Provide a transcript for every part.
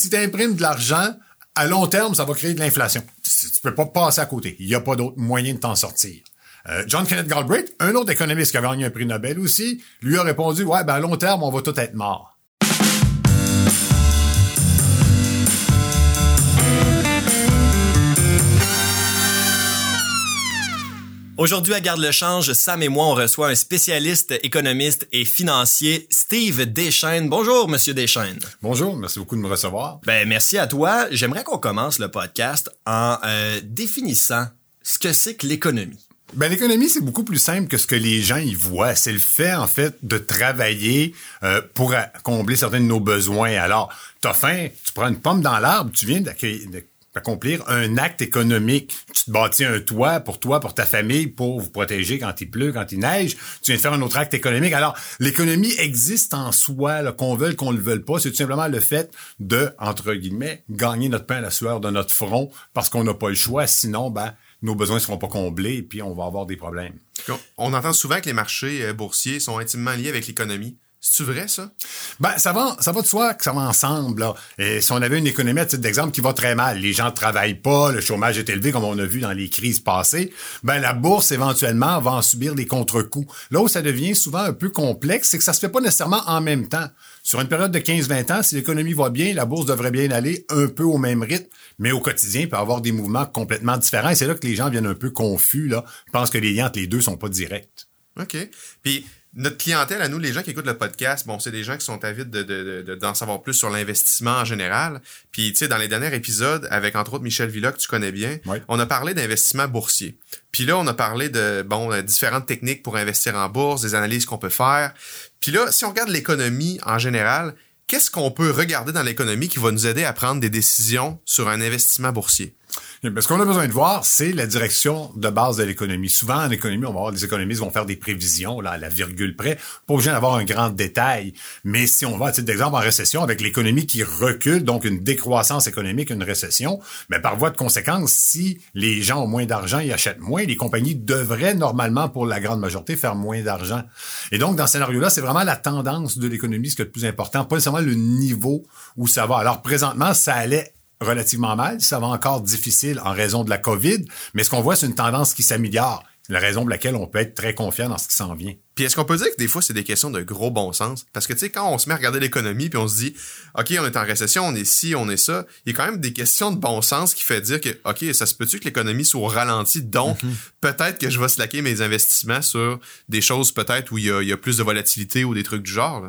si tu imprimes de l'argent, à long terme, ça va créer de l'inflation. Tu peux pas passer à côté. Il n'y a pas d'autre moyen de t'en sortir. Euh, John Kenneth Galbraith, un autre économiste qui a gagné un prix Nobel aussi, lui a répondu, ouais, ben à long terme, on va tout être mort. Aujourd'hui, à Garde le Change, Sam et moi, on reçoit un spécialiste économiste et financier, Steve Deschaines. Bonjour, Monsieur Deschaines. Bonjour, merci beaucoup de me recevoir. Ben, merci à toi. J'aimerais qu'on commence le podcast en euh, définissant ce que c'est que l'économie. Ben, l'économie, c'est beaucoup plus simple que ce que les gens y voient. C'est le fait, en fait, de travailler euh, pour combler certains de nos besoins. Alors, t'as faim, tu prends une pomme dans l'arbre, tu viens d'accueillir accomplir un acte économique. Tu te bâtis un toit pour toi, pour ta famille, pour vous protéger quand il pleut, quand il neige. Tu viens de faire un autre acte économique. Alors, l'économie existe en soi, qu'on veuille, qu'on ne le veuille pas. C'est tout simplement le fait de, entre guillemets, gagner notre pain à la sueur de notre front parce qu'on n'a pas le choix. Sinon, ben, nos besoins ne seront pas comblés et puis on va avoir des problèmes. On entend souvent que les marchés euh, boursiers sont intimement liés avec l'économie. C'est vrai ça? Ben ça va, ça va de soi que ça va ensemble. Et si on avait une économie à titre d'exemple qui va très mal, les gens ne travaillent pas, le chômage est élevé comme on a vu dans les crises passées, ben la bourse éventuellement va en subir des contre-coups. Là où ça devient souvent un peu complexe, c'est que ça se fait pas nécessairement en même temps. Sur une période de 15-20 ans, si l'économie va bien, la bourse devrait bien aller un peu au même rythme, mais au quotidien, il peut y avoir des mouvements complètement différents. Et c'est là que les gens viennent un peu confus, là, pensent que les liens entre les deux sont pas directs. OK. Puis notre clientèle, à nous, les gens qui écoutent le podcast, bon, c'est des gens qui sont avides d'en de, de, d'en savoir plus sur l'investissement en général. Puis, tu sais, dans les derniers épisodes, avec entre autres Michel Villa, que tu connais bien, on a parlé d'investissement boursier. Puis là, on a parlé de, bon, euh, différentes techniques pour investir en bourse, des analyses qu'on peut faire. Puis là, si on regarde l'économie en général, qu'est-ce qu'on peut regarder dans l'économie qui va nous aider à prendre des décisions sur un investissement boursier? Ce qu'on a besoin de voir, c'est la direction de base de l'économie. Souvent, en économie, on va voir les économistes vont faire des prévisions là, à la virgule près, pas obligé d'avoir un grand détail. Mais si on va, à titre d'exemple, en récession, avec l'économie qui recule, donc une décroissance économique, une récession, mais par voie de conséquence, si les gens ont moins d'argent, ils achètent moins, les compagnies devraient normalement, pour la grande majorité, faire moins d'argent. Et donc, dans ce scénario-là, c'est vraiment la tendance de l'économie, ce qui est le plus important, pas nécessairement le niveau où ça va. Alors, présentement, ça allait relativement mal. Ça va encore difficile en raison de la COVID, mais ce qu'on voit, c'est une tendance qui s'améliore. C'est la raison pour laquelle on peut être très confiant dans ce qui s'en vient. Puis est-ce qu'on peut dire que des fois, c'est des questions de gros bon sens? Parce que, tu sais, quand on se met à regarder l'économie, puis on se dit, OK, on est en récession, on est ci, on est ça, il y a quand même des questions de bon sens qui fait dire que, OK, ça se peut-tu que l'économie soit au ralenti, donc mhm. peut-être que je vais slacker mes investissements sur des choses peut-être où il y, a, plus de volatilité ou des trucs du genre?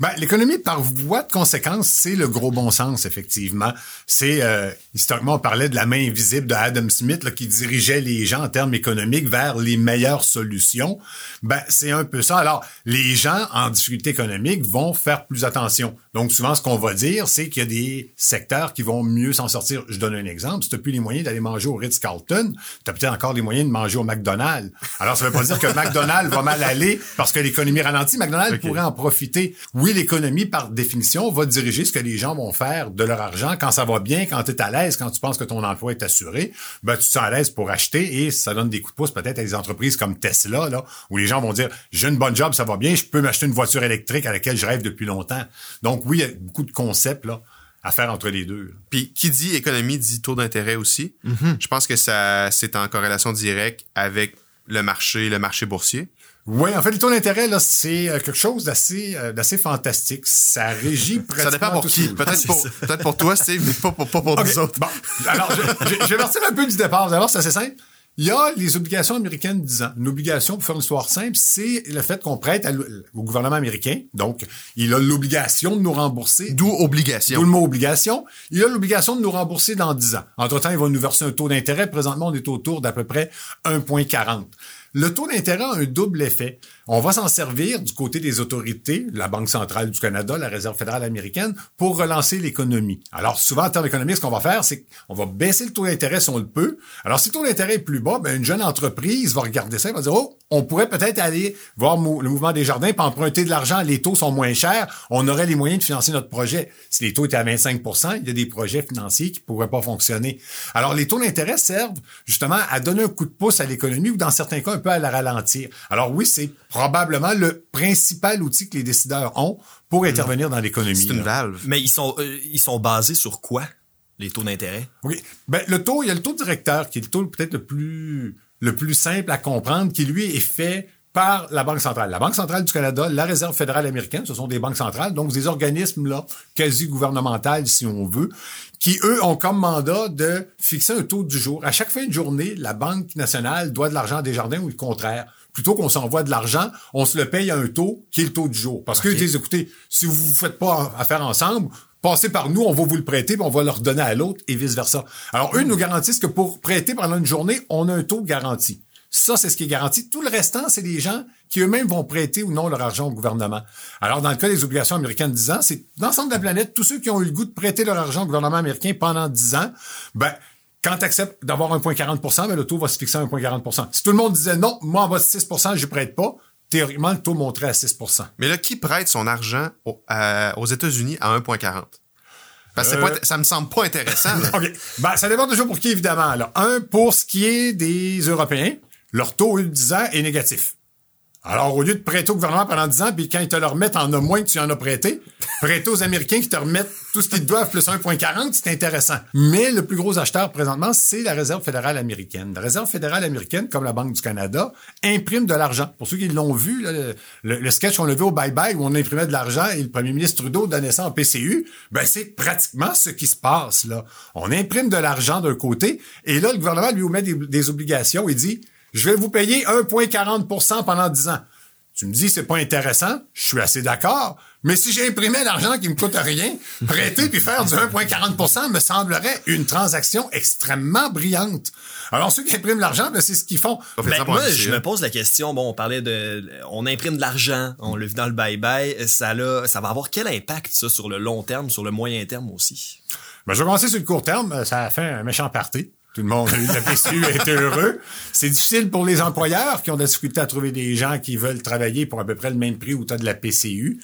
Ben, l'économie, par voie de conséquence, c'est le gros bon sens, effectivement. C'est, euh, historiquement, on parlait de la main invisible de Adam Smith là, qui dirigeait les gens en termes économiques vers les meilleures solutions. Ben, c'est un un peu ça. Alors, les gens en difficulté économique vont faire plus attention. Donc, souvent, ce qu'on va dire, c'est qu'il y a des secteurs qui vont mieux s'en sortir. Je donne un exemple. Si tu n'as plus les moyens d'aller manger au Ritz-Carlton, tu as peut-être encore les moyens de manger au McDonald's. Alors, ça ne veut pas dire que McDonald's va mal aller parce que l'économie ralentit. McDonald's pourrait en profiter. Oui, l'économie, par définition, va diriger ce que les gens vont faire de leur argent quand ça va bien, quand tu es à l'aise, quand tu penses que ton emploi est assuré. Ben, tu te sens à l'aise pour acheter et ça donne des coups de pouce peut-être à des entreprises comme Tesla, là, où les gens vont dire, j'ai une bonne job, ça va bien, je peux m'acheter une voiture électrique à laquelle je rêve depuis longtemps. Donc oui, il y a beaucoup de concepts là à faire entre les deux. Puis qui dit économie dit taux d'intérêt aussi. Mm-hmm. Je pense que ça c'est en corrélation directe avec le marché, le marché boursier. Oui, en fait, le taux d'intérêt, là, c'est euh, quelque chose d'assez, euh, d'assez fantastique. Ça régit pratiquement Ça dépend pour qui. Peut-être pour, peut-être pour toi, Steve, mais pas pour, pas pour nous autres. Bon. Alors, je, je, vais partir un peu du départ. D'abord, c'est assez simple. Il y a les obligations américaines de 10 ans. Une obligation, pour faire une histoire simple, c'est le fait qu'on prête au gouvernement américain. Donc, il a l'obligation de nous rembourser. D'où obligation. D'où le mot obligation. Il a l'obligation de nous rembourser dans 10 ans. Entre-temps, il va nous verser un taux d'intérêt. Présentement, on est autour d'à peu près 1,40. Le taux d'intérêt a un double effet. On va s'en servir du côté des autorités, la Banque centrale du Canada, la Réserve fédérale américaine, pour relancer l'économie. Alors, souvent, en termes économiques, ce qu'on va faire, c'est qu'on va baisser le taux d'intérêt si on le peut. Alors, si le taux d'intérêt est plus bas, ben, une jeune entreprise va regarder ça et va dire, oh, on pourrait peut-être aller voir le mouvement des jardins pour emprunter de l'argent. Les taux sont moins chers. On aurait les moyens de financer notre projet. Si les taux étaient à 25% il y a des projets financiers qui pourraient pas fonctionner. Alors, les taux d'intérêt servent justement à donner un coup de pouce à l'économie ou dans certains cas un peu à la ralentir. Alors oui, c'est probablement le principal outil que les décideurs ont pour intervenir dans l'économie. C'est une valve. Mais ils sont, euh, ils sont basés sur quoi, les taux d'intérêt? Oui. Ben, le taux, il y a le taux directeur, qui est le taux peut-être le plus, le plus simple à comprendre, qui lui est fait par la Banque centrale. La Banque centrale du Canada, la Réserve fédérale américaine, ce sont des banques centrales, donc des organismes là quasi gouvernementaux si on veut, qui eux ont comme mandat de fixer un taux du jour. À chaque fin de journée, la Banque nationale doit de l'argent à Desjardins ou le contraire. Plutôt qu'on s'envoie de l'argent, on se le paye à un taux qui est le taux du jour. Parce qu'ils disent, écoutez, si vous ne faites pas affaire ensemble, passez par nous, on va vous le prêter, puis on va le redonner à l'autre et vice-versa. Alors, eux nous garantissent que pour prêter pendant une journée, on a un taux garanti. Ça, c'est ce qui est garanti. Tout le restant, c'est des gens qui eux-mêmes vont prêter ou non leur argent au gouvernement. Alors, dans le cas des obligations américaines de 10 ans, c'est l'ensemble de la planète, tous ceux qui ont eu le goût de prêter leur argent au gouvernement américain pendant 10 ans, ben, quand tu acceptes d'avoir 1,40% ben, le taux va se fixer à 1,40% Si tout le monde disait non, moi, en bas de 6% je prête pas, théoriquement, le taux monterait à 6% Mais là, qui prête son argent aux États-Unis à 1,40 parce que euh... ça me semble pas intéressant. OK. Ben, ça dépend toujours pour qui, évidemment. Là. Un, pour ce qui est des Européens, leur taux, eu de 10 ans, est négatif. Alors, au lieu de prêter au gouvernement pendant 10 ans, puis quand ils te le remettent, en a moins que tu en as prêté, prêter aux Américains qui te remettent tout ce qu'ils te doivent plus 1,40, c'est intéressant. Mais le plus gros acheteur présentement, c'est la Réserve fédérale américaine. La Réserve fédérale américaine, comme la Banque du Canada, imprime de l'argent. Pour ceux qui l'ont vu, le, sketch qu'on a vu au bye-bye où on imprimait de l'argent et le premier ministre Trudeau donnait ça en PCU, ben c'est pratiquement ce qui se passe là. On imprime de l'argent d'un côté et là, le gouvernement lui met des, des obligations et dit je vais vous payer 1,40% pendant 10 ans. Tu me dis, c'est pas intéressant. Je suis assez d'accord. Mais si j'imprimais l'argent qui me coûte rien, prêter puis faire du 1,40% me semblerait une transaction extrêmement brillante. Alors, ceux qui impriment l'argent, ben, c'est ce qu'ils font. Ben, moi, je me pose la question, bon, on parlait de, on imprime de l'argent, on le vit dans le bye-bye, ça, ça va avoir quel impact, ça, sur le long terme, sur le moyen terme aussi? Ben, je vais commencer sur le court terme. Ça a fait un méchant parti. Tout le monde, la PCU est heureux. C'est difficile pour les employeurs qui ont de la difficulté à trouver des gens qui veulent travailler pour à peu près le même prix où tu as de la PCU.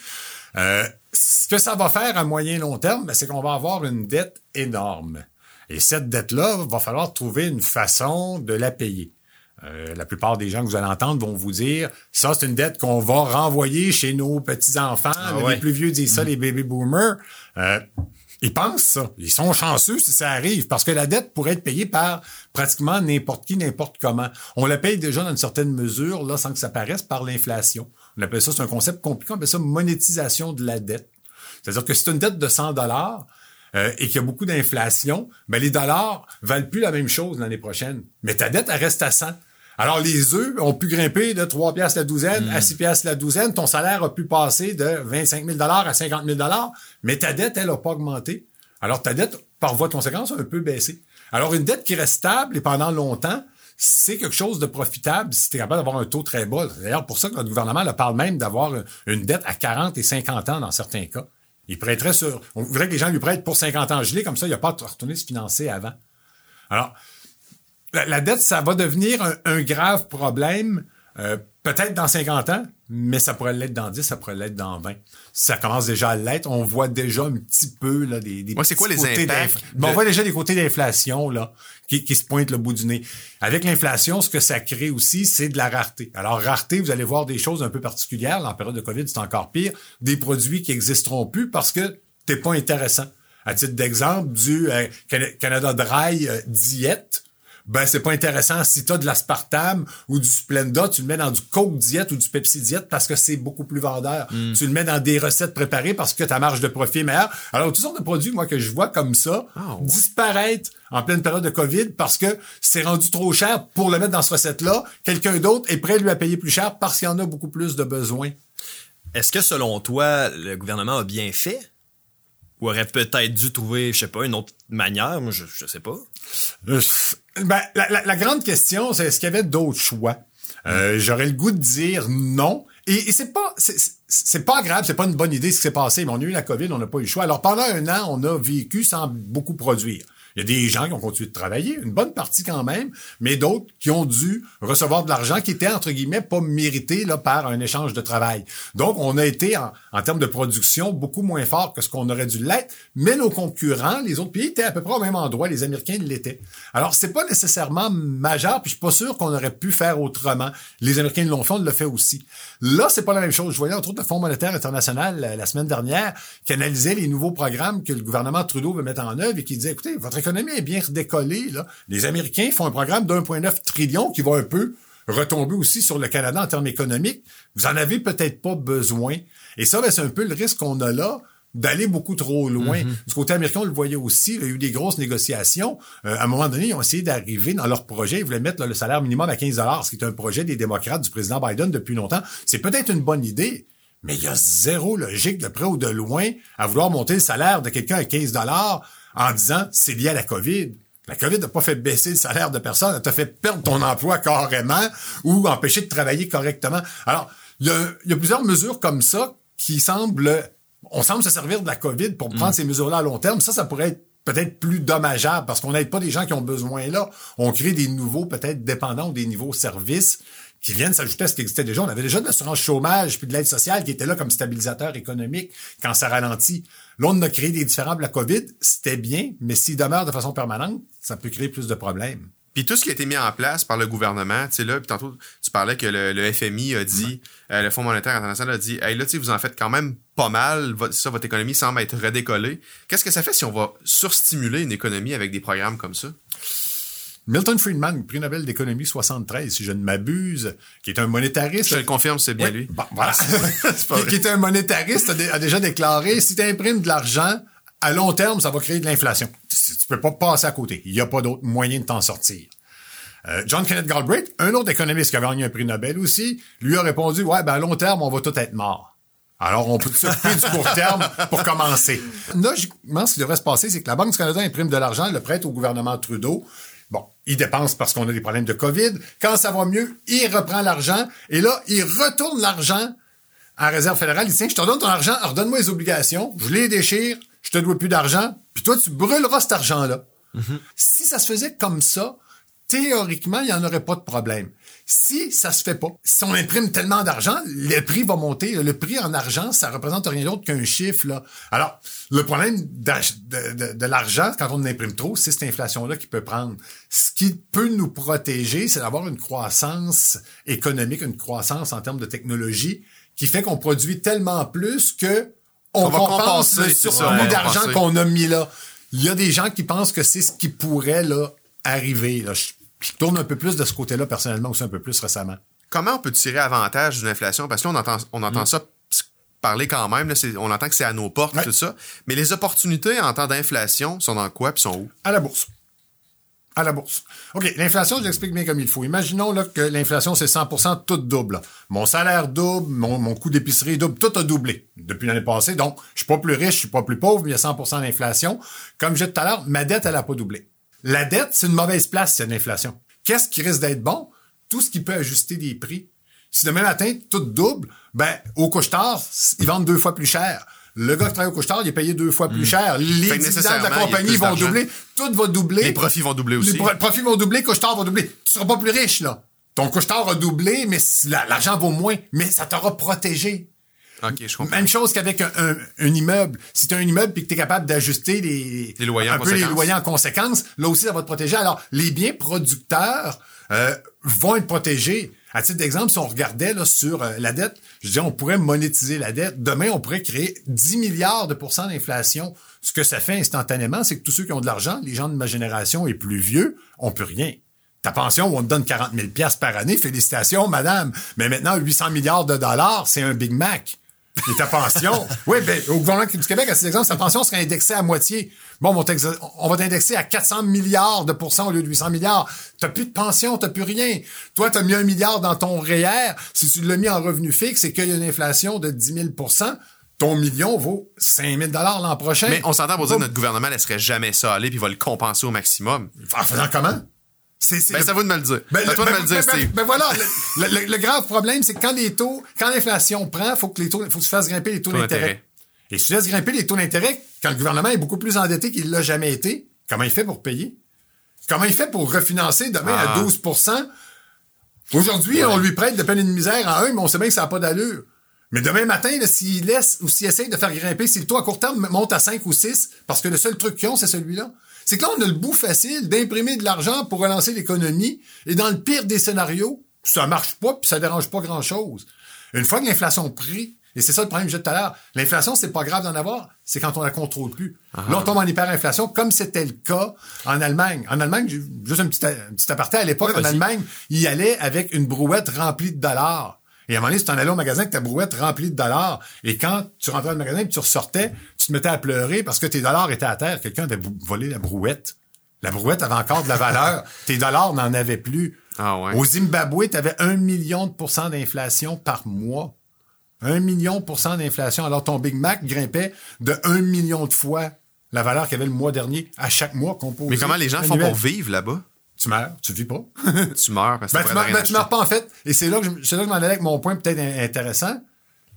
Euh, ce que ça va faire à moyen long terme, ben, c'est qu'on va avoir une dette énorme. Et cette dette-là, va falloir trouver une façon de la payer. Euh, la plupart des gens que vous allez entendre vont vous dire ça c'est une dette qu'on va renvoyer chez nos petits enfants. Ah les plus vieux disent ça, mm. les baby boomers. Euh, ils pensent ça. Ils sont chanceux si ça arrive parce que la dette pourrait être payée par pratiquement n'importe qui, n'importe comment. On la paye déjà dans une certaine mesure, là, sans que ça paraisse, par l'inflation. On appelle ça, c'est un concept compliqué, on appelle ça monétisation de la dette. C'est-à-dire que c'est une dette de 100 dollars, euh, et qu'il y a beaucoup d'inflation, ben les dollars valent plus la même chose l'année prochaine. Mais ta dette, reste à 100. Alors, les œufs ont pu grimper de 3 piastres la douzaine à 6 hmm. piastres la douzaine. Ton salaire a pu passer de 25 000 à 50 000 mais ta dette, elle n'a pas augmenté. Alors, ta dette, par voie de conséquence, a un peu baissé. Alors, une dette qui reste stable et pendant longtemps, c'est quelque chose de profitable si tu es capable d'avoir un taux très bas. D'ailleurs, pour ça que notre gouvernement le parle même d'avoir une dette à 40 et 50 ans dans certains cas. Il prêterait sur... On voudrait que les gens lui prêtent pour 50 ans gelés, comme ça, il n'y a pas à retourner se financer avant. Alors, la, dette, ça va devenir un, grave problème, euh, peut-être dans 50 ans, mais ça pourrait l'être dans 10, ça pourrait l'être dans 20. Ça commence déjà à l'être. On voit déjà un petit peu là, des, des c'est quoi les impacts? On voit déjà des côtés d'inflation là qui, qui se pointent le bout du nez. Avec l'inflation, ce que ça crée aussi, c'est de la rareté. Alors, rareté, vous allez voir des choses un peu particulières. En période de COVID, c'est encore pire. Des produits qui existeront plus parce que t'es pas intéressant. À titre d'exemple, du euh, Canada Dry euh, diète, ben c'est pas intéressant. Si tu as de l'aspartame ou du Splenda, tu le mets dans du Coke diète ou du Pepsi diète parce que c'est beaucoup plus vendeur. Mm. Tu le mets dans des recettes préparées parce que ta marge de profit est meilleure. Alors, toutes sortes de produits, moi, que je vois comme ça, ah, disparaître en pleine période de COVID parce que c'est rendu trop cher pour le mettre dans cette recette-là. Quelqu'un d'autre est prêt lui à payer plus cher parce qu'il y en a beaucoup plus de besoins. Est-ce que selon toi, le gouvernement a bien fait? Ou aurait peut-être dû trouver, je sais pas, une autre manière? Moi, je, je sais pas. Euh, ben, la, grande question, c'est est-ce qu'il y avait d'autres choix? Euh, J'aurais le goût de dire non. Et, c'est pas c'est pas grave, c'est pas une bonne idée ce qui s'est passé, mais on a eu la COVID, on n'a pas eu le choix. Alors pendant un an, on a vécu sans beaucoup produire. Il y a des gens qui ont continué de travailler, une bonne partie quand même, mais d'autres qui ont dû recevoir de l'argent qui était, entre guillemets, pas mérité là, par un échange de travail. Donc, on a été, en, en termes de production, beaucoup moins fort que ce qu'on aurait dû l'être, mais nos concurrents, les autres pays, étaient à peu près au même endroit, les Américains l'étaient. Alors, c'est pas nécessairement majeur, puis je suis pas sûr qu'on aurait pu faire autrement. Les Américains l'ont fait, on le fait aussi. Là, c'est pas la même chose. Je voyais entre autres le Fonds monétaire international la semaine dernière qui analysait les nouveaux programmes que le gouvernement Trudeau veut mettre en œuvre et qui disait, écoutez, votre économie est bien redécollée. Là. Les Américains font un programme d'1,9 trillion qui va un peu retomber aussi sur le Canada en termes économiques. Vous en avez peut-être pas besoin. Et ça, ben, c'est un peu le risque qu'on a là d'aller beaucoup trop loin. Mm-hmm. Du côté américain, on le voyait aussi, il y a eu des grosses négociations. Euh, à un moment donné, ils ont essayé d'arriver dans leur projet, ils voulaient mettre le salaire minimum à 15 ce qui est un projet des démocrates du président Biden depuis longtemps. C'est peut-être une bonne idée, mais il y a zéro logique de près ou de loin à vouloir monter le salaire de quelqu'un à 15 en disant c'est lié à la COVID. La COVID n'a pas fait baisser le salaire de personne, elle t'a fait perdre ton emploi carrément ou empêcher de travailler correctement. Alors, il y a, il y a plusieurs mesures comme ça qui semblent, on semble se servir de la COVID pour prendre mm. ces mesures-là à long terme. Ça, ça pourrait être peut-être plus dommageable parce qu'on n'aide pas des gens qui ont besoin là. On crée des nouveaux, peut-être dépendants ou des nouveaux services qui viennent s'ajouter à ce qui existait déjà. On avait déjà de l'assurance chômage puis de l'aide sociale qui était là comme stabilisateur économique quand ça ralentit. Là, on a créé des différents la COVID. C'était bien, mais s'il demeure de façon permanente, ça peut créer plus de problèmes. Puis tout ce qui a été mis en place par le gouvernement, tu sais là, puis tantôt tu parlais que le, FMI a dit, euh, le Fonds monétaire international a dit, hey là tu sais vous en faites quand même pas mal, ça votre économie semble être redécollée. Qu'est-ce que ça fait si on va surstimuler une économie avec des programmes comme ça? Milton Friedman, prix Nobel d'économie 73, si je ne m'abuse, qui est un monétariste. Je le confirme, c'est bien lui. Bon, voilà. qui, est un monétariste, a, déjà déclaré, si tu imprimes de l'argent, à long terme, ça va créer de l'inflation. Tu peux pas passer à côté. Il n'y a pas d'autre moyen de t'en sortir. Euh, John Kenneth Galbraith, un autre économiste qui a gagné un prix Nobel aussi, lui a répondu, ouais, ben à long terme, on va tout être mort. Alors, on peut s'occuper du court terme pour commencer. Logiquement, ce qui devrait se passer, c'est que la Banque du Canada imprime de l'argent, le prête au gouvernement Trudeau. Bon, il dépense parce qu'on a des problèmes de COVID. Quand ça va mieux, il reprend l'argent et là, il retourne l'argent en réserve fédérale. Il dit, tiens, je te donne ton argent, redonne-moi les obligations, je les déchire, je te dois plus d'argent, puis toi, tu brûleras cet argent-là. Mm-hmm. Si ça se faisait comme ça, théoriquement, il n'y en aurait pas de problème. Si ça se fait pas, si on imprime tellement d'argent, le prix va monter. Le prix en argent, ça représente rien d'autre qu'un chiffre. Là. Alors, le problème de, de, l'argent, quand on imprime trop, c'est cette inflation-là qui peut prendre. Ce qui peut nous protéger, c'est d'avoir une croissance économique, une croissance en termes de technologie, qui fait qu'on produit tellement plus que on, compense le surplus d'argent qu'on a mis là. Il y a des gens qui pensent que c'est ce qui pourrait là arriver. Là. Je tourne un peu plus de ce côté-là personnellement aussi un peu plus récemment. Comment on peut tirer avantage d'une inflation? Parce que on entend, on entend mm. ça parler quand même, on entend que c'est à nos portes, tout ça. Mais les opportunités en temps d'inflation sont dans quoi puis sont où? À la bourse. À la bourse. OK, l'inflation, je l'explique bien comme il faut. Imaginons là, que l'inflation, c'est 100% tout double. Mon salaire double, mon, coût d'épicerie double, tout a doublé depuis l'année passée. Donc, je suis pas plus riche, je suis pas plus pauvre, mais il y a 100% d'inflation. Comme j'ai dit tout à l'heure, ma dette, elle a pas doublé. La dette, c'est une mauvaise place, c'est l'inflation. Qu'est-ce qui risque d'être bon? Tout ce qui peut ajuster des prix. Si demain matin, tout double, ben, au couche-tard, ils vendent deux fois plus cher. Le gars qui travaille au couche-tard, il est payé deux fois plus hmm. cher. Les dividendes de la compagnie vont doubler. Tout va doubler. Les profits vont doubler aussi. Les profits vont doubler, couche-tard va doubler. Tu seras pas plus riche, là. Ton couche-tard a doublé, mais l'argent vaut moins. Mais ça t'aura protégé. Même chose qu'avec un, immeuble. Si tu as un immeuble et que tu es capable d'ajuster les, loyers un peu les loyers en conséquence, là aussi, ça va te protéger. Alors, les biens producteurs euh, vont être protégés. À titre d'exemple, si on regardait là, sur euh, la dette, je dis on pourrait monétiser la dette. Demain, on pourrait créer 10 milliards de pourcents d'inflation. Ce que ça fait instantanément, c'est que tous ceux qui ont de l'argent, les gens de ma génération et plus vieux, on peut rien. Ta pension, on te donne 40 000 par année, félicitations, madame. Mais maintenant, 800 milliards de dollars, c'est un Big Mac. Et ta pension, oui, ben, au gouvernement du Québec, à cet exemple, sa pension serait indexée à moitié. Bon, on va t'indexer à 400 milliards de pourcents au lieu de 800 milliards. T'as plus de pension, t'as plus rien. Toi, t'as mis un milliard dans ton REER. Si tu l'as mis en revenu fixe et qu'il y a une inflation de 10 000% ton million vaut 5 000 l'an prochain. Mais on s'entend pour dire que notre gouvernement laisserait jamais ça aller puis va le compenser au maximum. En faisant comment? C'est, ben, c'est à vous de me le dire. Ben, toi de me le dire, ben, ben voilà, le, grave problème, c'est que quand les taux, quand l'inflation prend, faut que les taux, faut que tu fasses grimper les taux d'intérêt. Et si tu laisses grimper les taux d'intérêt, quand le gouvernement est beaucoup plus endetté qu'il l'a jamais été, comment il fait pour payer? Comment il fait pour refinancer demain à 12 ah. Aujourd'hui, on lui prête de peine et de misère en un, mais on sait bien que ça n'a pas d'allure. Mais demain matin, s'il laisse ou s'il essaye de faire grimper, si le taux à court terme monte à 5 ou 6, parce que le seul truc qu'ils ont, c'est celui-là. C'est que là, on a le bout facile d'imprimer de l'argent pour relancer l'économie. Et dans le pire des scénarios, ça marche pas, puis ça dérange pas grand-chose. Une fois que l'inflation pris, et c'est ça le problème que j'ai tout à l'heure, l'inflation, c'est pas grave d'en avoir, c'est quand on la contrôle plus. Ah. Là, on tombe en hyperinflation, comme c'était le cas en Allemagne. En Allemagne, juste un petit, un petit aparté, à l'époque, en Allemagne, il y allait avec une brouette remplie de dollars. Et à un moment donné, tu t'en allais au magasin avec ta brouette remplie de dollars. Et quand tu rentrais dans le magasin et tu ressortais, tu te mettais à pleurer parce que tes dollars étaient à terre. Quelqu'un avait volé la brouette. La brouette avait encore de la valeur. tes dollars n'en avaient plus. Ah ouais. Au Zimbabwe, tu avais un million de pourcents d'inflation par mois. Un million de pourcents d'inflation. Alors ton Big Mac grimpait de un million de fois la valeur qu'il avait le mois dernier à chaque mois composé. Mais comment les gens font pour vivre là-bas? Tu meurs, tu vis pas. tu meurs parce que ben, tu, meurs, ben, tu meurs pas en fait. Et c'est là que je, là que je m'en allais avec mon point peut-être intéressant.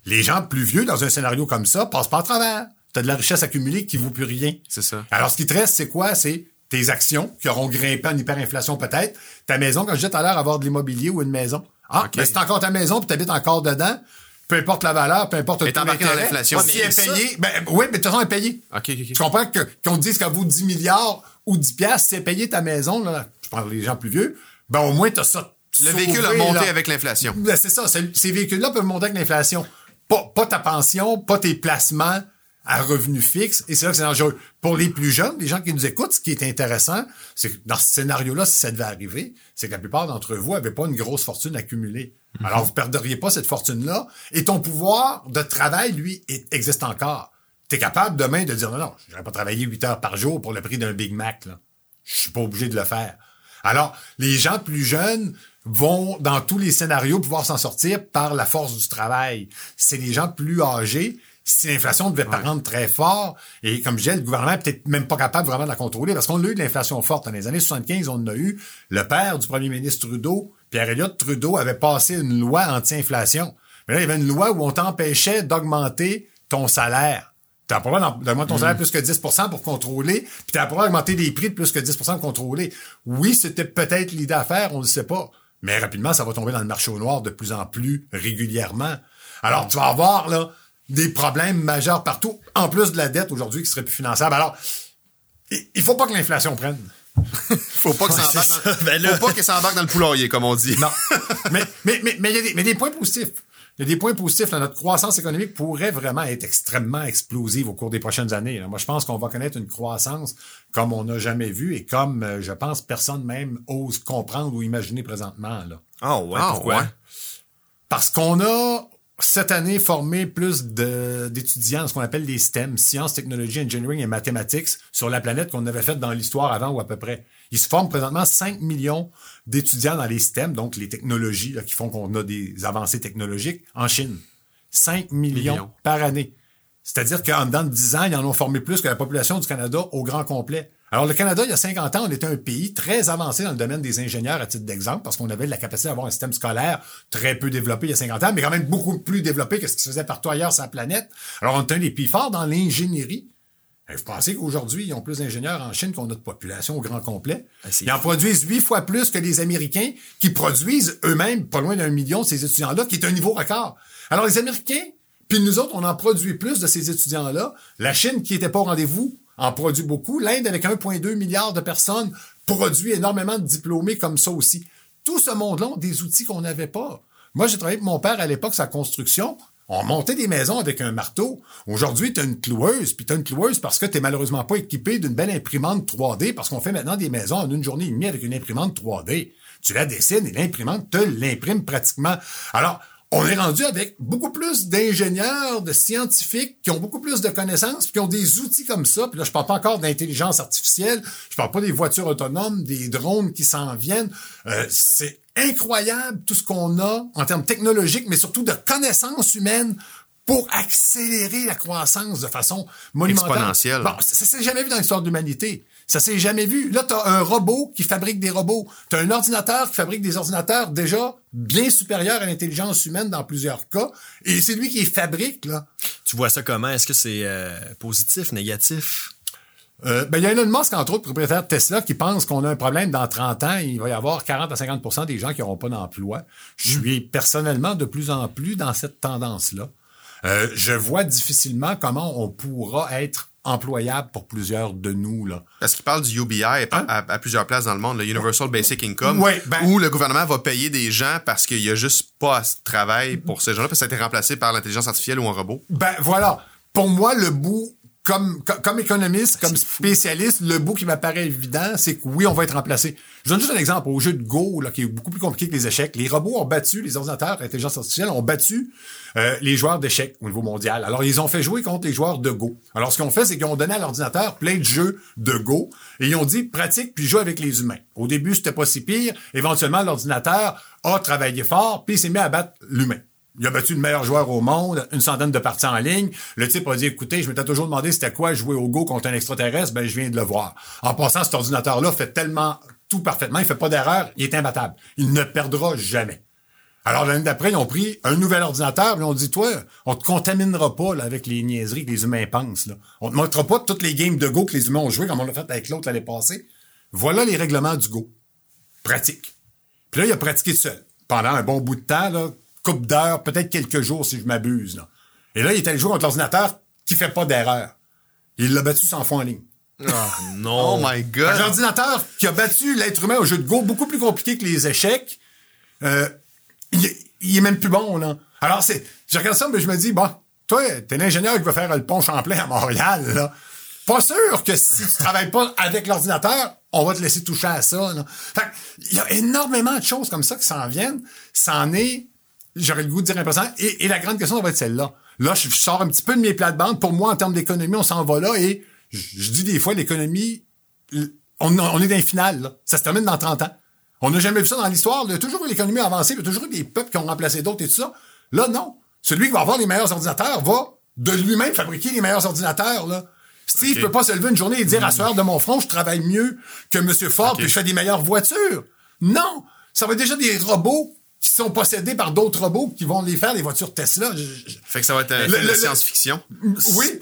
Les gens plus vieux dans un scénario comme ça passent pas à travers. Tu as de la richesse accumulée qui vaut plus rien. C'est ça. Alors ce qui te reste, c'est quoi? C'est tes actions qui auront grimpé en hyperinflation peut-être. Ta maison, quand je disais tout à l'heure, avoir de l'immobilier ou une maison. Ah, mais c'est encore ta maison puis tu habites encore dedans. Peu importe la valeur, peu importe le taux dans l'inflation. Si elle est payée, ben, oui, mais de toute façon, elle est payée. Tu comprends que, qu'on te dise qu'elle vaut 10 milliards ou 10 piastres, c'est payé ta maison, là, les gens plus vieux, ben au moins t'as ça. Le véhicule a monté avec l'inflation. Ben, c'est ça. Ces véhicules-là peuvent monter avec l'inflation. Pas, pas ta pension, pas tes placements à revenu fixe. Et c'est là que c'est dangereux. Pour les plus jeunes, les gens qui nous écoutent, ce qui est intéressant, c'est que dans ce scénario-là, si ça devait arriver, c'est que la plupart d'entre vous n'avaient pas une grosse fortune accumulée. Mhm. Alors, vous perdriez pas cette fortune-là. Et ton pouvoir de travail, lui, existe encore. Tu es capable demain de dire, non, non, je pas travailler 8 heures par jour pour le prix d'un Big Mac. Là. Je suis pas obligé de le faire. Alors, les gens plus jeunes vont, dans tous les scénarios, pouvoir s'en sortir par la force du travail. C'est les gens plus âgés. Si l'inflation devait prendre très fort, et comme je disais, le gouvernement n'est peut-être même pas capable vraiment de la contrôler, parce qu'on a eu de l'inflation forte. Dans les années 75, on a eu le père du premier ministre Trudeau, Pierre Elliott Trudeau, avait passé une loi anti-inflation. Mais là, il y avait une loi où on t'empêchait d'augmenter ton salaire. T'as pas le droit d'augmenter ton salaire mm. plus que 10% pour contrôler, puis t'as pas le droit d'augmenter les prix de plus que 10% pour contrôler. Oui, c'était peut-être l'idée à faire, on ne sait pas. Mais rapidement, ça va tomber dans le marché au noir de plus en plus régulièrement. Alors, tu vas avoir là des problèmes majeurs partout, en plus de la dette aujourd'hui qui serait plus finançable. Alors, il faut pas que l'inflation prenne. faut pas que ça embarque dans, ben faut pas que ça embarque dans le poulailler, comme on dit. Non. mais, mais, mais, mais, il y a des, mais des points positifs il y a des points positifs. notre croissance économique pourrait vraiment être extrêmement explosive au cours des prochaines années. Moi, je pense qu'on va connaître une croissance comme on n'a jamais vu et comme, euh, je pense, personne même ose comprendre ou imaginer présentement. Là. Oh ouais, ah, pourquoi? Parce qu'on a cette année formé plus d'étudiants, ce qu'on appelle les STEM, sciences, technologies, engineering et mathématiques, sur la planète qu'on avait fait dans l'histoire avant ou à peu près. Il se forme présentement 5 millions d'étudiants dans les STEM, donc les technologies qui font qu'on a des avancées technologiques en Chine. 5 millions, par année. C'est-à-dire qu'en dedans de 10 ans, ils en ont formé plus que la population du Canada au grand complet. Alors, le Canada, il y a 50 ans, on était un pays très avancé dans le domaine des ingénieurs, à titre d'exemple, parce qu'on avait la capacité d'avoir un système scolaire très peu développé il y a 50 ans, mais quand même beaucoup plus développé que ce qui se faisait partout ailleurs sur la planète. Alors, on était un des pays forts dans l'ingénierie. Vous pensez qu'aujourd'hui, ils ont plus d'ingénieurs en Chine qu'on a de population au grand complet? Ah, ils en produisent huit fois plus que les Américains qui produisent eux-mêmes pas loin d'un million de ces étudiants-là, qui est un niveau record. Alors, les Américains, puis nous autres, on en produit plus de ces étudiants-là. La Chine, qui était pas au rendez-vous, en produit beaucoup. L'Inde, avec 1,2 milliard de personnes, produit énormément de diplômés comme ça aussi. Tout ce monde-là ont des outils qu'on n'avait pas. Moi, j'ai travaillé avec mon père à l'époque, sa construction. On montait des maisons avec un marteau. Aujourd'hui, tu as une cloueuse, puis tu une cloueuse parce que tu malheureusement pas équipé d'une belle imprimante 3D, parce qu'on fait maintenant des maisons en une journée et demie avec une imprimante 3D. Tu la dessines et l'imprimante te l'imprime pratiquement. Alors, on est rendu avec beaucoup plus d'ingénieurs, de scientifiques qui ont beaucoup plus de connaissances, qui ont des outils comme ça. Puis là, je parle pas encore d'intelligence artificielle, je parle pas des voitures autonomes, des drones qui s'en viennent. Euh, c'est incroyable tout ce qu'on a en termes technologiques, mais surtout de connaissances humaines pour accélérer la croissance de façon monumentale. Exponentielle. Bon, ça s'est jamais vu dans l'histoire de l'humanité. Ça s'est jamais vu. Là, tu as un robot qui fabrique des robots. Tu as un ordinateur qui fabrique des ordinateurs déjà bien supérieurs à l'intelligence humaine dans plusieurs cas. Et c'est lui qui les fabrique, là. Tu vois ça comment? Est-ce que c'est euh, positif, négatif? Euh, ben, il y a Elon Musk, entre autres, propriétaire de Tesla, qui pense qu'on a un problème dans 30 ans. Il va y avoir 40 à 50% des gens qui n'auront pas d'emploi. Je hmm. suis personnellement de plus en plus dans cette tendance-là. Euh, je vois difficilement comment on pourra être employable pour plusieurs de nous. Là. Parce qu'il parle du UBI à, hein? plusieurs places dans le monde, le Universal Basic Income, ben où le gouvernement va payer des gens parce qu'il y a juste pas assez de travail pour ces gens-là, parce que ça a été remplacé par l'intelligence artificielle ou un robot. Ben voilà. Pour moi, le bout comme, comme économiste, comme spécialiste, le bout qui m'apparaît évident, c'est que oui, on va être remplacé. Je donne juste un exemple. Au jeu de Go, là, qui est beaucoup plus compliqué que les échecs, les robots ont battu, les ordinateurs, l'intelligence artificielle ont battu euh, les joueurs d'échecs au niveau mondial. Alors, ils ont fait jouer contre les joueurs de Go. Alors, ce qu'ils ont fait, c'est qu'ils ont donné à l'ordinateur plein de jeux de Go et ils ont dit pratique puis joue avec les humains. Au début, c'était pas si pire. Éventuellement, l'ordinateur a travaillé fort puis s'est mis à battre l'humain. Il a battu le meilleur joueur au monde, une centaine de parties en ligne. Le type a dit, écoutez, je m'étais toujours demandé c'était quoi jouer au Go contre un extraterrestre, ben je viens de le voir. En passant, cet ordinateur-là fait tellement tout parfaitement, il fait pas d'erreur, il est imbattable. Il ne perdra jamais. Alors l'année d'après, ils ont pris un nouvel ordinateur, ils ont dit, toi, on te contaminera pas là, avec les niaiseries que les humains pensent. Là. On te montrera pas toutes les games de Go que les humains ont joué comme on l'a fait avec l'autre l'année passée. Voilà les règlements du Go. Pratique. Puis là, il a pratiqué seul. Pendant un bon bout de temps, là, coupe d'heures, peut-être quelques jours si je m'abuse. Là. Et là, il est allé jouer contre l'ordinateur qui fait pas d'erreur. Il l'a battu sans fond en ligne. Oh non. oh my God. L'ordinateur qui a battu l'être humain au jeu de Go, beaucoup plus compliqué que les échecs, euh, il, est même plus bon, là. Alors, c'est, je regarde ça, mais je me dis, bon, toi, t'es l'ingénieur qui va faire le pont Champlain à Montréal, là. Pas sûr que si tu travailles pas avec l'ordinateur, on va te laisser toucher à ça, là. Fait il y a énormément de choses comme ça qui s'en viennent. C'en est j'aurais le goût de dire impressionnant. Et, et la grande question, ça va être celle-là. Là, je sors un petit peu de mes plates-bandes. Pour moi, en termes d'économie, on s'en va là. Et je, dis des fois, l'économie, on, on, est dans les finales. Ça se termine dans 30 ans. On n'a jamais vu ça dans l'histoire. Il y a toujours eu l'économie avancée. Il y a toujours eu des peuples qui ont remplacé d'autres et tout ça. Là, non. Celui qui va avoir les meilleurs ordinateurs va de lui-même fabriquer les meilleurs ordinateurs. Là. Steve ne peut pas se lever une journée et dire à soir de mon front, je travaille mieux que M. Ford et je fais des meilleures voitures. Non. Ça va être déjà des robots qui sont possédés par d'autres robots qui vont les faire, les voitures Tesla. Fait que ça va être de science-fiction. Oui.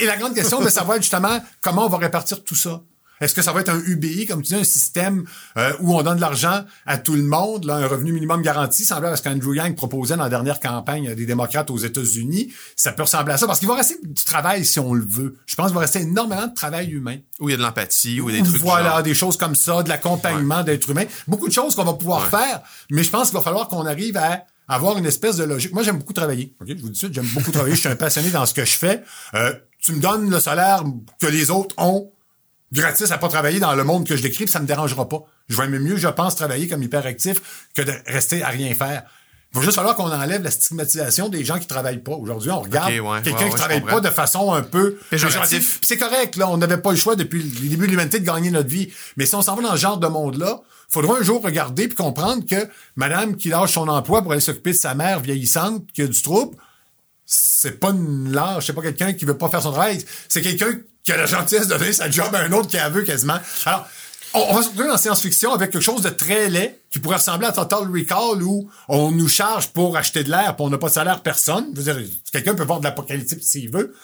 et, la grande question, ça va être justement comment on va répartir tout ça. Est-ce que ça va être un UBI, comme tu dis, un système euh, où on donne de l'argent à tout le monde, là, un revenu minimum garanti, semblable à ce qu'Andrew Yang proposait dans la dernière campagne des démocrates aux États-Unis? Ça peut ressembler à ça, parce qu'il va rester du travail si on le veut. Je pense qu'il va rester énormément de travail humain. Où il y a de l'empathie, ou des trucs Voilà, des choses comme ça, de l'accompagnement d'êtres humains. Beaucoup de choses qu'on va pouvoir faire, mais je pense qu'il va falloir qu'on arrive à avoir une espèce de logique. Moi, j'aime beaucoup travailler. Ok, je vous dis ça, j'aime beaucoup travailler. Je suis un passionné dans ce que je fais. Euh, tu me donnes le salaire que les autres ont gratis à pas travailler dans le monde que je décris, ça me dérangera pas. Je vais mieux, je pense, travailler comme hyperactif que de rester à rien faire. Il va juste falloir qu'on enlève la stigmatisation des gens qui travaillent pas. Aujourd'hui, on regarde quelqu'un qui travaille pas de façon un peu péjorative. C'est correct, là. On n'avait pas le choix depuis le début de l'humanité de gagner notre vie. Mais si on s'en va dans ce genre de monde-là, faudra un jour regarder puis comprendre que madame qui lâche son emploi pour aller s'occuper de sa mère vieillissante qui a du trouble, c'est pas une lâche, c'est pas quelqu'un qui veut pas faire son travail, c'est quelqu'un qui a la gentillesse de donner sa job à un autre qui a vu quasiment. Alors, on, va se retrouver dans science-fiction avec quelque chose de très laid qui pourrait ressembler à Total Recall où on nous charge pour acheter de l'air puis on n'a pas de salaire personne. Je veux dire, quelqu'un peut voir de l'apocalypse s'il veut.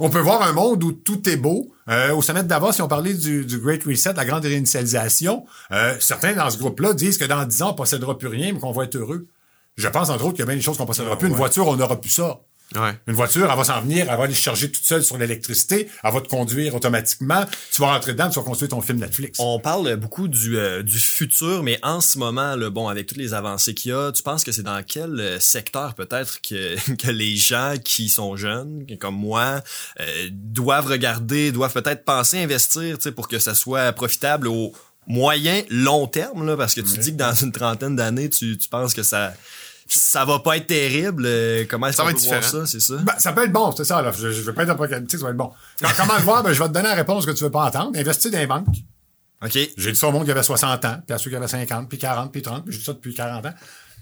On peut voir un monde où tout est beau. Euh, au sommet de Davos, si on parlait du, du Great Reset, la grande réinitialisation, euh, certains dans ce groupe-là disent que dans 10 ans, on possédera plus rien, mais qu'on va être heureux. Je pense, entre autres, qu'il y a bien des choses qu'on possédera plus. Une voiture, on n'aura plus ça. Une voiture, elle va s'en venir, elle va aller charger toute seule sur l'électricité, elle va te conduire automatiquement, tu vas rentrer dedans, tu vas construire ton film Netflix. On parle beaucoup du, euh, du futur, mais en ce moment, le bon, avec toutes les avancées qu'il y a, tu penses que c'est dans quel euh, secteur peut-être que, que les gens qui sont jeunes, comme moi, euh, doivent regarder, doivent peut-être penser investir pour que ça soit profitable au moyen, long terme, là, parce que tu dis que dans une trentaine d'années, tu, tu penses que ça ça va pas être terrible. Euh, comment est-ce qu'on peut voir ça, c'est ça? Ben, ça peut être bon, c'est ça. Là. Je, je veux pas être apocalyptique, ça va être bon. comment le voir? Ben, je vais te donner la réponse que tu veux pas entendre. Investir dans les banques. OK. J'ai dit ça au monde qui avait 60 ans, puis à ceux qui avaient 50, puis 40, puis 30, puis j'ai dit ça depuis 40 ans.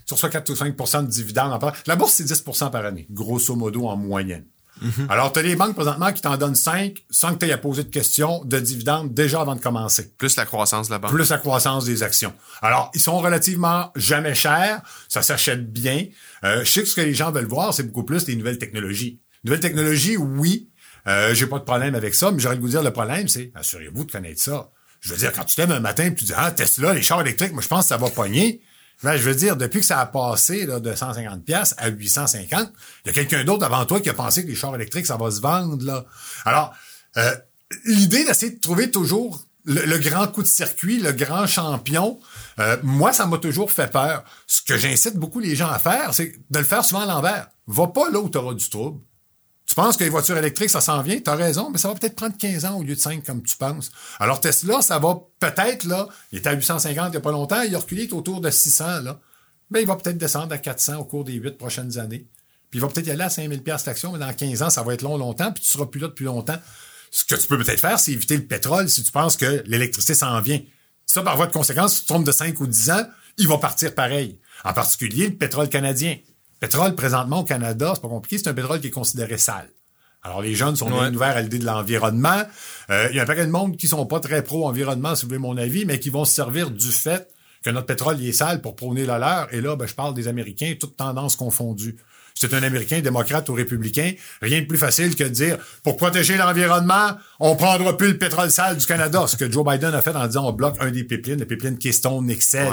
Sur ça, 4 ou 5% de dividendes. La bourse, c'est 10% par année, grosso modo en moyenne. Mhm. Alors, tu as les banques présentement qui t'en donnent 5 sans que tu aies à poser de questions de dividendes déjà avant de commencer. Plus la croissance de la banque. Plus la croissance des actions. Alors, ils sont relativement jamais chers, ça s'achète bien. Euh, je sais que ce que les gens veulent voir, c'est beaucoup plus les nouvelles technologies. Nouvelles technologies, oui. Euh, j'ai pas de problème avec ça, mais j'aurais de vous dire le problème, c'est assurez-vous de connaître ça. Je veux dire, quand tu t'aimes un matin et tu dis Ah, Tesla, les chars électriques, moi je pense que ça va pogner. Ben, je veux dire, depuis que ça a passé là, de 150 pièces à 850, il y a quelqu'un d'autre avant toi qui a pensé que les chars électriques, ça va se vendre. là. Alors, euh, l'idée d'essayer de trouver toujours le, grand coup de circuit, le grand champion, euh, moi, ça m'a toujours fait peur. Ce que j'incite beaucoup les gens à faire, c'est de le faire souvent à l'envers. Va pas là où tu auras du trouble. Tu penses que les voitures électriques, ça s'en vient, tu as raison, mais ça va peut-être prendre 15 ans au lieu de 5 comme tu penses. Alors Tesla, ça va peut-être, là, il était à 850 il n'y a pas longtemps, il a reculé autour de 600, là. Ben, il va peut-être descendre à 400 au cours des 8 prochaines années. Puis il va peut-être y aller à 5000 pièces l'action, mais dans 15 ans, ça va être long, longtemps, puis tu seras plus là depuis longtemps. Ce que tu peux peut-être faire, c'est éviter le pétrole si tu penses que l'électricité s'en vient. Ça, par voie de conséquence, si tu tombes de 5 ou 10 ans, il va partir pareil. En particulier, le pétrole canadien. Le pétrole, présentement, au Canada, c'est pas compliqué, c'est un pétrole qui est considéré sale. Alors, les jeunes sont bien ouverts à l'idée de l'environnement. Euh, il y a un paquet de monde qui sont pas très pro-environnement, si vous voulez mon avis, mais qui vont se servir du fait que notre pétrole est sale pour prôner la leur. Et là, ben, je parle des Américains, toutes tendances confondues c'est un Américain, démocrate ou républicain, rien de plus facile que de dire pour protéger l'environnement, on prendra plus le pétrole sale du Canada. Ce que Joe Biden a fait en disant on bloque un des pipelines, le pipeline Keystone XL,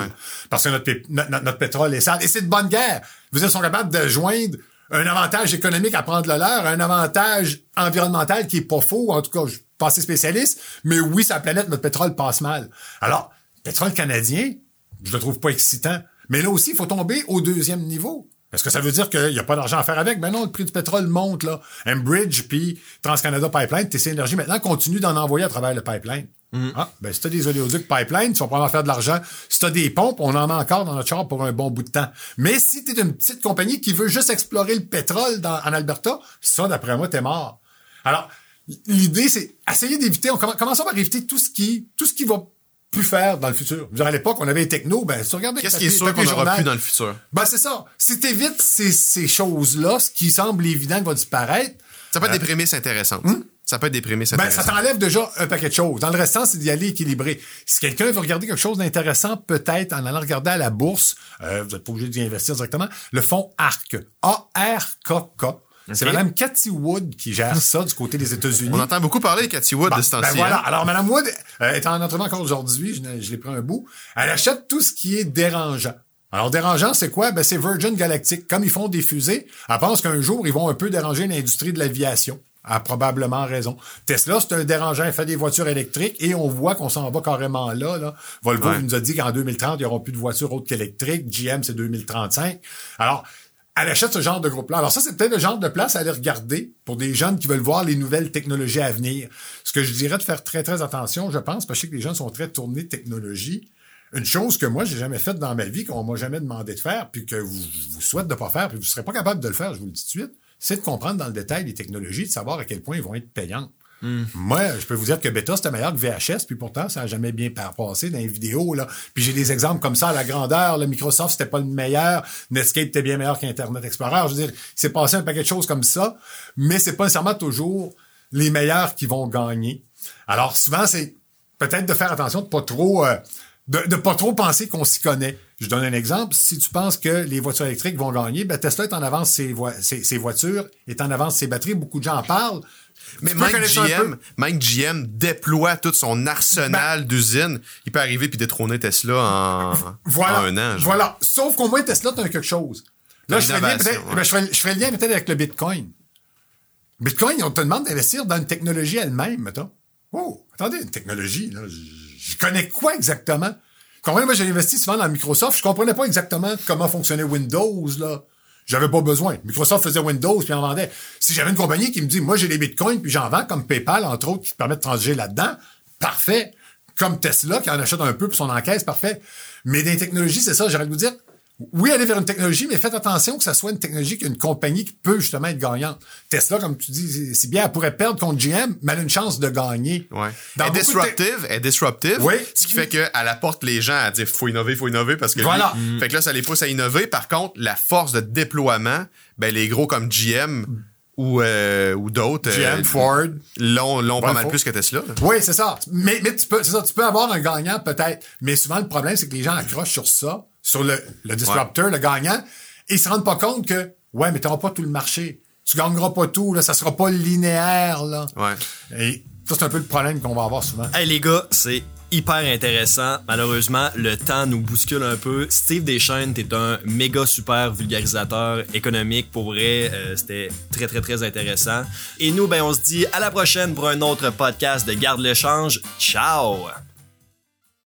parce que notre, pétrole est sale. Et c'est de bonne guerre. Vous êtes sont capables de joindre un avantage économique à prendre le leur, un avantage environnemental qui est pas faux, en tout cas, je suis pas assez spécialiste, mais oui, sa planète, notre pétrole passe mal. Alors, pétrole canadien, je le trouve pas excitant. Mais là aussi, il faut tomber au deuxième niveau. Est-ce que ça veut dire qu'il n'y a pas d'argent à faire avec? Ben non, le prix du pétrole monte, là. Enbridge puis TransCanada Pipeline, TC Énergie, maintenant, continue d'en envoyer à travers le pipeline. Mm. Ah, ben, si t'as des oléoducs pipeline, tu vas pouvoir faire de l'argent. Si t'as des pompes, on en a encore dans notre char pour un bon bout de temps. Mais si t'es une petite compagnie qui veut juste explorer le pétrole dans, en Alberta, ça, d'après moi, t'es mort. Alors, l'idée, c'est essayer d'éviter, on commence par éviter tout ce qui, tout ce qui va plus faire dans le futur. à l'époque, on avait les technos, ben, regardez... Qu'est-ce qui est sûr qu'on n'aura plus dans le futur? Ben, c'est ça. Si t'évites ces, ces choses-là, ce qui semble évident va disparaître... Ça peut être des euh, prémices intéressantes. Hmm? Ça peut être des prémices intéressantes. Ben, ça t'enlève déjà un paquet de choses. Dans le restant, c'est d'y aller équilibré. Si quelqu'un veut regarder quelque chose d'intéressant, peut-être en allant regarder à la bourse, euh, vous n'êtes pas obligé d'y investir directement, le fonds ARC. A-R-K-K. C'est Mme Cathy Wood qui gère ça du côté des États-Unis. On entend beaucoup parler de Cathy Wood de ce temps-ci. Ben voilà. Hein. Alors, Mme Wood euh, est en entraînement encore aujourd'hui. Je, je l'ai pris un bout. Elle achète tout ce qui est dérangeant. Alors, dérangeant, c'est quoi? Ben, c'est Virgin Galactic. Comme ils font des fusées, elle pense qu'un jour, ils vont un peu déranger l'industrie de l'aviation a probablement raison. Tesla, c'est un dérangeant, il fait des voitures électriques et on voit qu'on s'en va carrément là. là. Volvo nous a dit qu'en 2030, il n'y aura plus de voitures autres qu'électriques. GM, c'est 2035. Alors, elle achète ce genre de groupe-là. Alors ça, c'est peut-être le genre de place à aller regarder pour des jeunes qui veulent voir les nouvelles technologies à venir. Ce que je dirais de faire très, très attention, je pense, parce que les jeunes sont très tournés technologie. Une chose que moi, j'ai jamais faite dans ma vie, qu'on m'a jamais demandé de faire, puis que vous, vous souhaitez de pas faire, puis vous serez pas capable de le faire, je vous le dis tout de suite, c'est de comprendre dans le détail les technologies, de savoir à quel point ils vont être payantes. Hmm. Moi, je peux vous dire que Beta, c'était meilleur que VHS, puis pourtant, ça n'a jamais bien passé dans les vidéos. Là. Puis j'ai des exemples comme ça à la grandeur. Le Microsoft, c'était pas le meilleur. Netscape était bien meilleur qu'Internet Explorer. Je veux dire, c'est passé un paquet de choses comme ça, mais c'est pas nécessairement toujours les meilleurs qui vont gagner. Alors souvent, c'est peut-être de faire attention de pas trop... Euh, de pas trop penser qu'on s'y connaît. Je donne un exemple. Si tu penses que les voitures électriques vont gagner, ben Tesla est en avance ses, ses voitures, est en avance ses batteries. Beaucoup de gens en parlent. Mais Mike GM, Mike GM déploie tout son arsenal ben, d'usines. Il peut arriver puis détrôner Tesla en, voilà, un an. Voilà. Sauf qu'au moins Tesla, t'as quelque chose. Là, je ferais, ben, je, ferais, le lien peut-être avec le Bitcoin. Bitcoin, on te demande d'investir dans une technologie elle-même, mettons. Oh, attendez, une technologie, là. Je, connais quoi exactement? Quand même, moi, j'ai investi souvent dans Microsoft, je comprenais pas exactement comment fonctionnait Windows, là. J'avais pas besoin. Microsoft faisait Windows puis en vendait. Si j'avais une compagnie qui me dit, moi j'ai des bitcoins puis j'en vends comme PayPal entre autres qui permet de transiger là-dedans, parfait. Comme Tesla qui en achète un peu pour son encaisse, parfait. Mais les technologies, c'est ça, j'aurais de vous dire, oui, aller vers une technologie, mais faites attention que ça soit une technologie qu'une compagnie qui peut justement être gagnante. Tesla, comme tu dis, c'est bien, elle pourrait perdre contre GM, mais elle a une chance de gagner. Ouais. elle est disruptive, elle est disruptive. Oui. Ce qui fait qu'elle apporte les gens à dire faut innover, faut innover parce que voilà. fait que là, ça les pousse à innover. Par contre, la force de déploiement, ben les gros comme GM ou euh, ou d'autres GM, euh, Ford l'ont l'ont pas mal plus que Tesla. Oui, c'est ça. Mais mais tu peux c'est ça, tu peux avoir un gagnant peut-être, mais souvent le problème c'est que les gens accrochent sur ça sur le, le disruptor, le gagnant, et ils se rendent pas compte que, ouais, mais t'auras pas tout le marché. tu gagneras pas tout, là, ça sera pas linéaire, là. Ouais. Et ça, c'est un peu le problème qu'on va avoir souvent. Hey les gars, c'est hyper intéressant. Malheureusement, le temps nous bouscule un peu. Steve Deschaines, t'es un méga super vulgarisateur économique. Pour vrai, euh, c'était très, très, très intéressant. Et nous, ben, on se dit à la prochaine pour un autre podcast de Garde le change. Ciao!